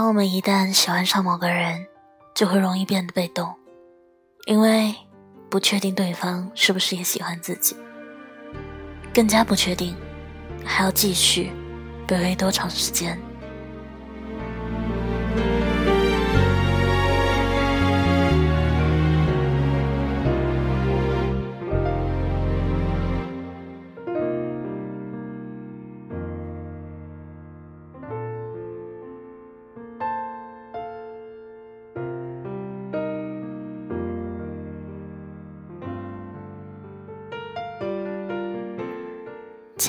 当我们一旦喜欢上某个人，就会容易变得被动，因为不确定对方是不是也喜欢自己，更加不确定还要继续卑微多长时间。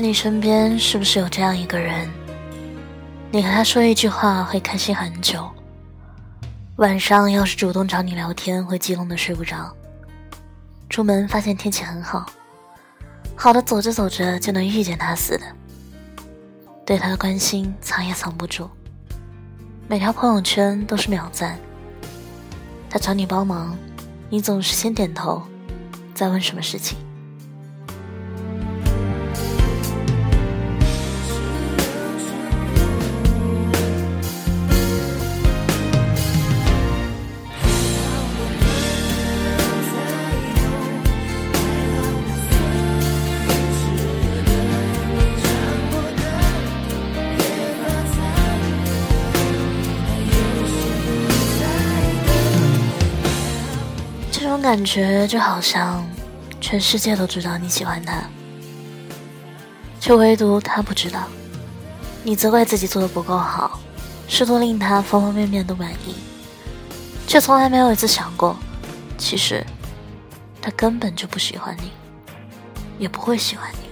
你身边，是不是有这样一个人？你和他说一句话会开心很久，晚上要是主动找你聊天，会激动的睡不着。出门发现天气很好，好的走着走着就能遇见他似的。对他的关心藏也藏不住，每条朋友圈都是秒赞。他找你帮忙，你总是先点头，再问什么事情。种感觉就好像全世界都知道你喜欢他，却唯独他不知道。你责怪自己做的不够好，试图令他方方面面都满意，却从来没有一次想过，其实他根本就不喜欢你，也不会喜欢你。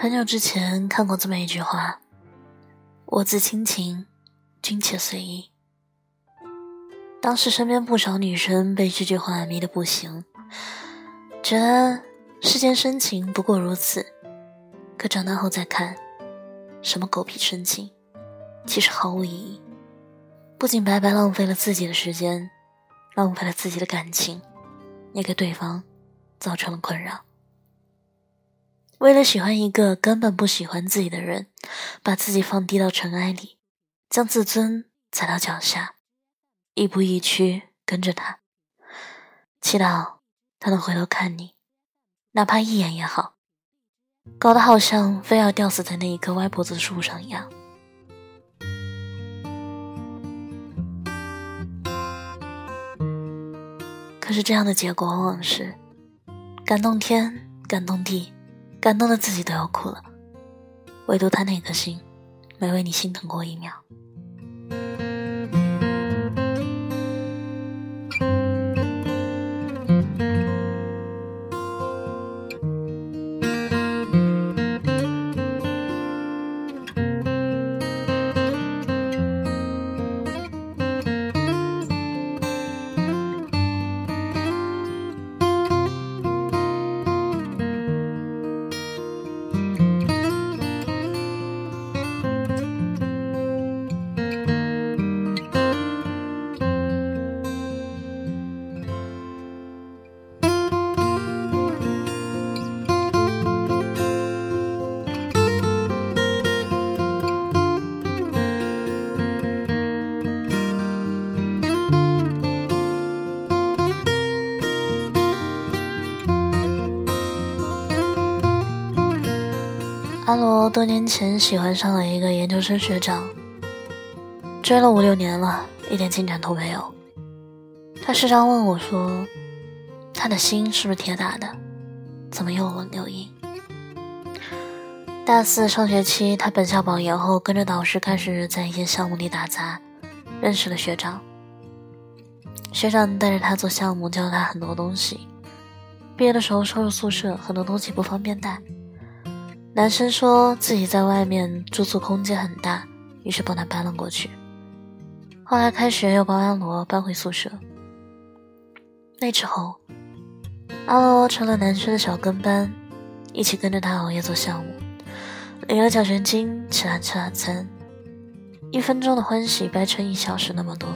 很久之前看过这么一句话：“我自亲情，君且随意。”当时身边不少女生被这句话迷得不行，觉得世间深情不过如此。可长大后再看，什么狗屁深情，其实毫无意义，不仅白白浪费了自己的时间，浪费了自己的感情，也给对方造成了困扰。为了喜欢一个根本不喜欢自己的人，把自己放低到尘埃里，将自尊踩到脚下，亦步亦趋跟着他，祈祷他能回头看你，哪怕一眼也好，搞得好像非要吊死在那一棵歪脖子树上一样。可是这样的结果往往是感动天，感动地。感动的自己都要哭了，唯独他那颗心，没为你心疼过一秒。阿罗多年前喜欢上了一个研究生学长，追了五六年了，一点进展都没有。他时常问我说：“他的心是不是铁打的？怎么又冷又硬？”大四上学期，他本校保研后，跟着导师开始在一些项目里打杂，认识了学长。学长带着他做项目，教他很多东西。毕业的时候收拾宿舍，很多东西不方便带。男生说自己在外面住宿空间很大，于是帮他搬了过去。后来开学又帮阿罗搬回宿舍。那之后，阿罗成了男生的小跟班，一起跟着他熬夜做项目，领了奖学金，请他吃晚餐。一分钟的欢喜掰成一小时那么多，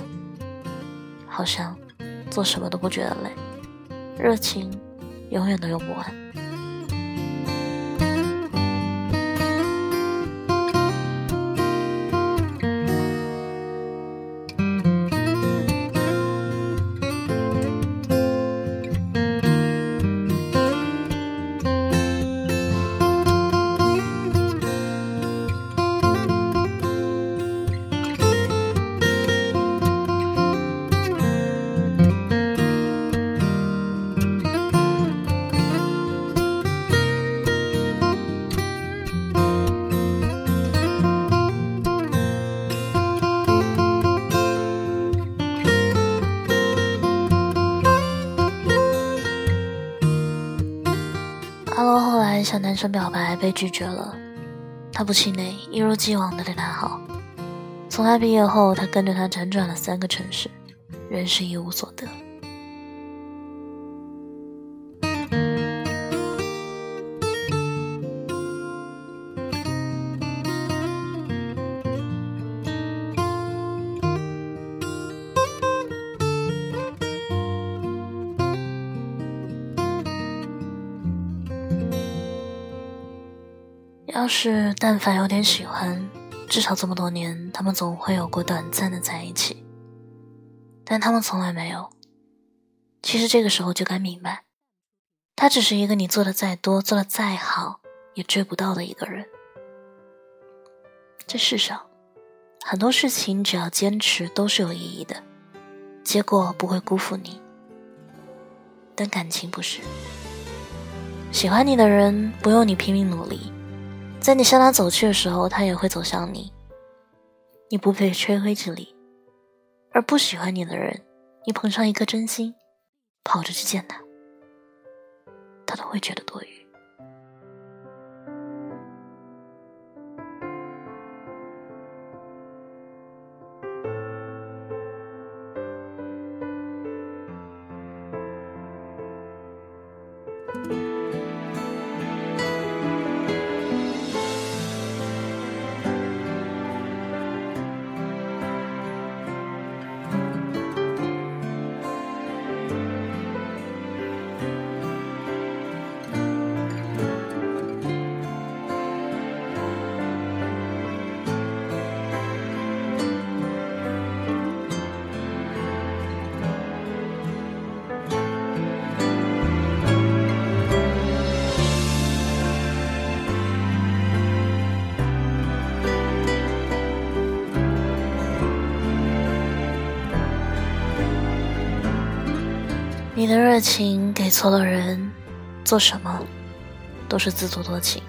好像做什么都不觉得累，热情永远都用不完。生表白被拒绝了，他不气馁，一如既往的对他好。从他毕业后，他跟着他辗转了三个城市，仍是一无所得。是但凡有点喜欢，至少这么多年，他们总会有过短暂的在一起。但他们从来没有。其实这个时候就该明白，他只是一个你做的再多，做的再好，也追不到的一个人。这世上，很多事情只要坚持都是有意义的，结果不会辜负你。但感情不是，喜欢你的人不用你拼命努力。在你向他走去的时候，他也会走向你。你不费吹灰之力，而不喜欢你的人，你捧上一颗真心，跑着去见他，他都会觉得多余。你的热情给错了人，做什么都是自作多情。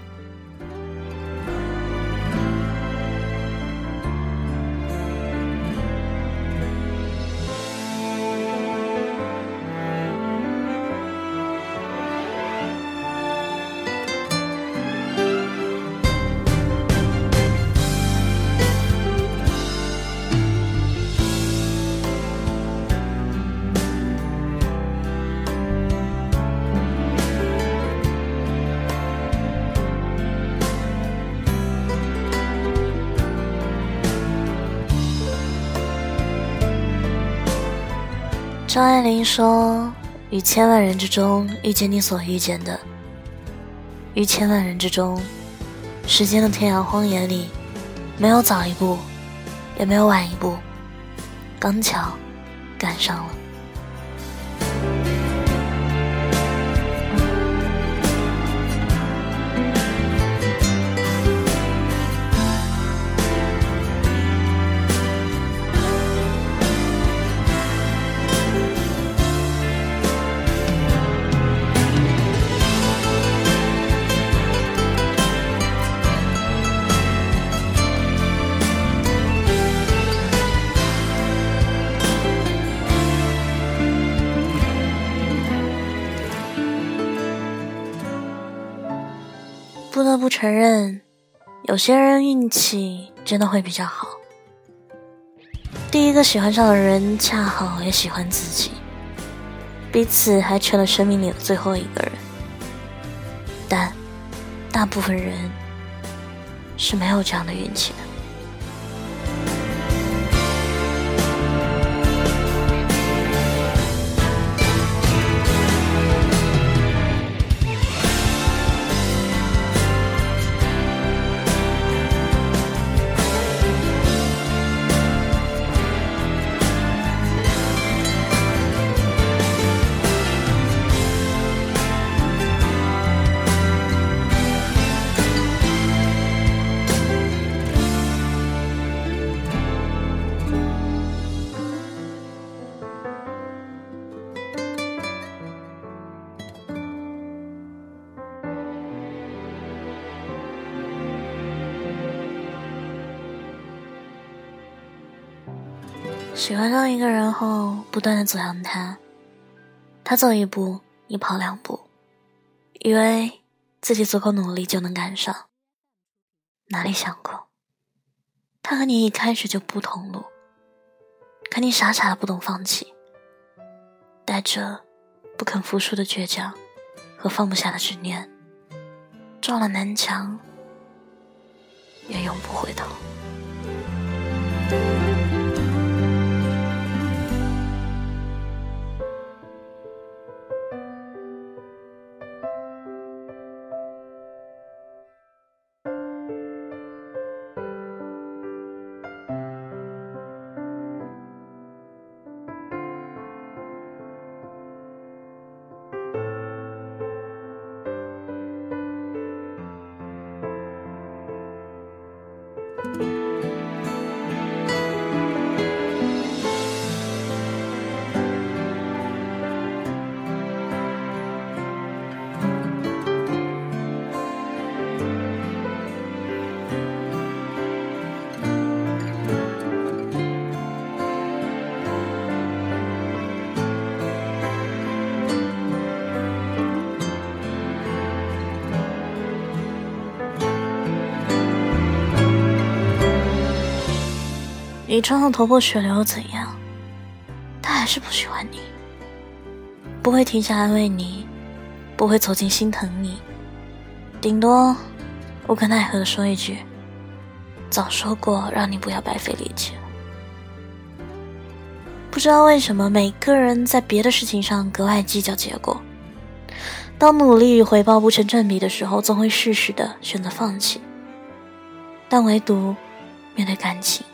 张爱玲说：“于千万人之中遇见你所遇见的，于千万人之中，时间的天涯荒野里，没有早一步，也没有晚一步，刚巧赶上了。”承认，有些人运气真的会比较好。第一个喜欢上的人恰好也喜欢自己，彼此还成了生命里的最后一个人。但大部分人是没有这样的运气的。喜欢上一个人后，不断的走向他，他走一步，你跑两步，以为自己足够努力就能赶上，哪里想过，他和你一开始就不同路，可你傻傻的不懂放弃，带着不肯服输的倔强和放不下的执念，撞了南墙，也永不回头。你撞得头破血流又怎样？他还是不喜欢你，不会停下安慰你，不会走近心疼你，顶多无可奈何的说一句：“早说过让你不要白费力气。”不知道为什么，每个人在别的事情上格外计较结果，当努力与回报不成正比的时候，总会适时的选择放弃，但唯独面对感情。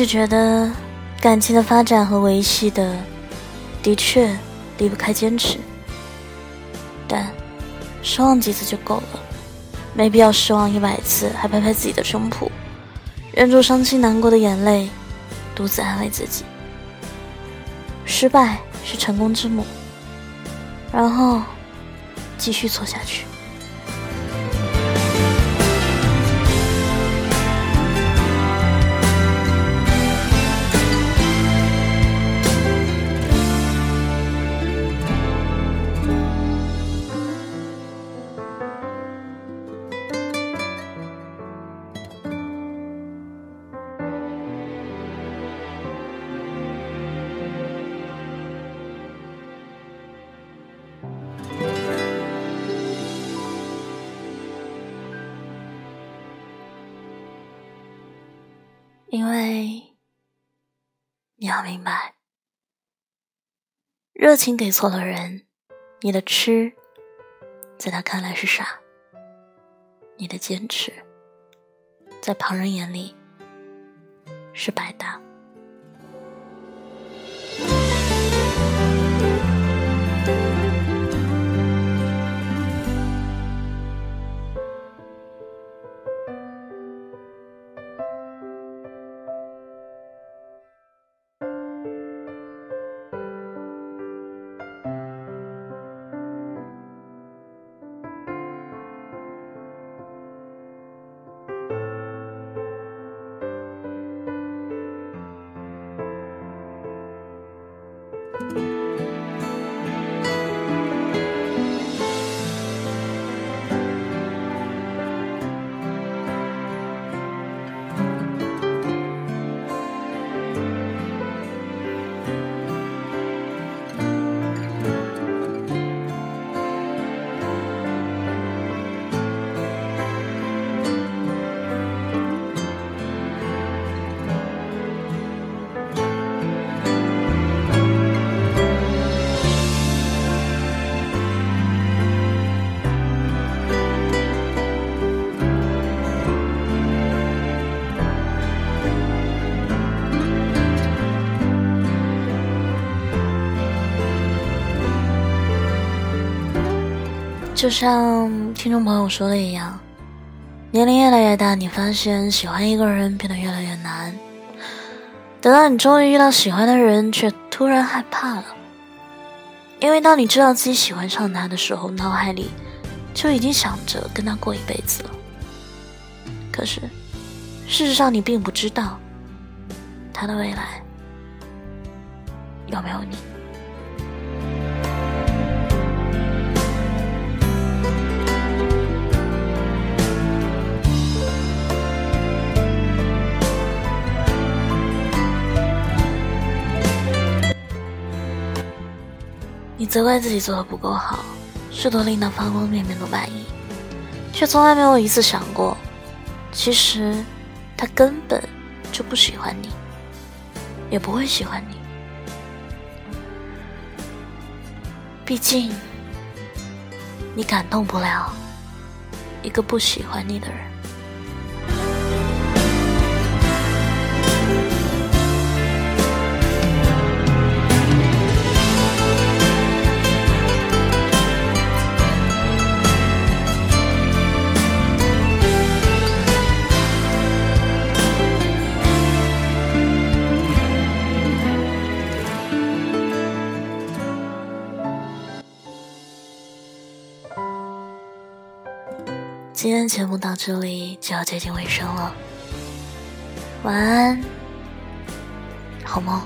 直觉得感情的发展和维系的，的确离不开坚持，但失望几次就够了，没必要失望一百次，还拍拍自己的胸脯，忍住伤心难过的眼泪，独自安慰自己。失败是成功之母，然后继续错下去。因为你要明白，热情给错了人，你的痴在他看来是傻；你的坚持在旁人眼里是白搭。就像听众朋友说的一样，年龄越来越大，你发现喜欢一个人变得越来越难。等到你终于遇到喜欢的人，却突然害怕了，因为当你知道自己喜欢上他的时候，脑海里就已经想着跟他过一辈子了。可是，事实上你并不知道他的未来有没有你。责怪自己做的不够好，试图令他方方面面都满意，却从来没有一次想过，其实他根本就不喜欢你，也不会喜欢你。毕竟，你感动不了一个不喜欢你的人。今天节目到这里就要接近尾声了，晚安，好梦。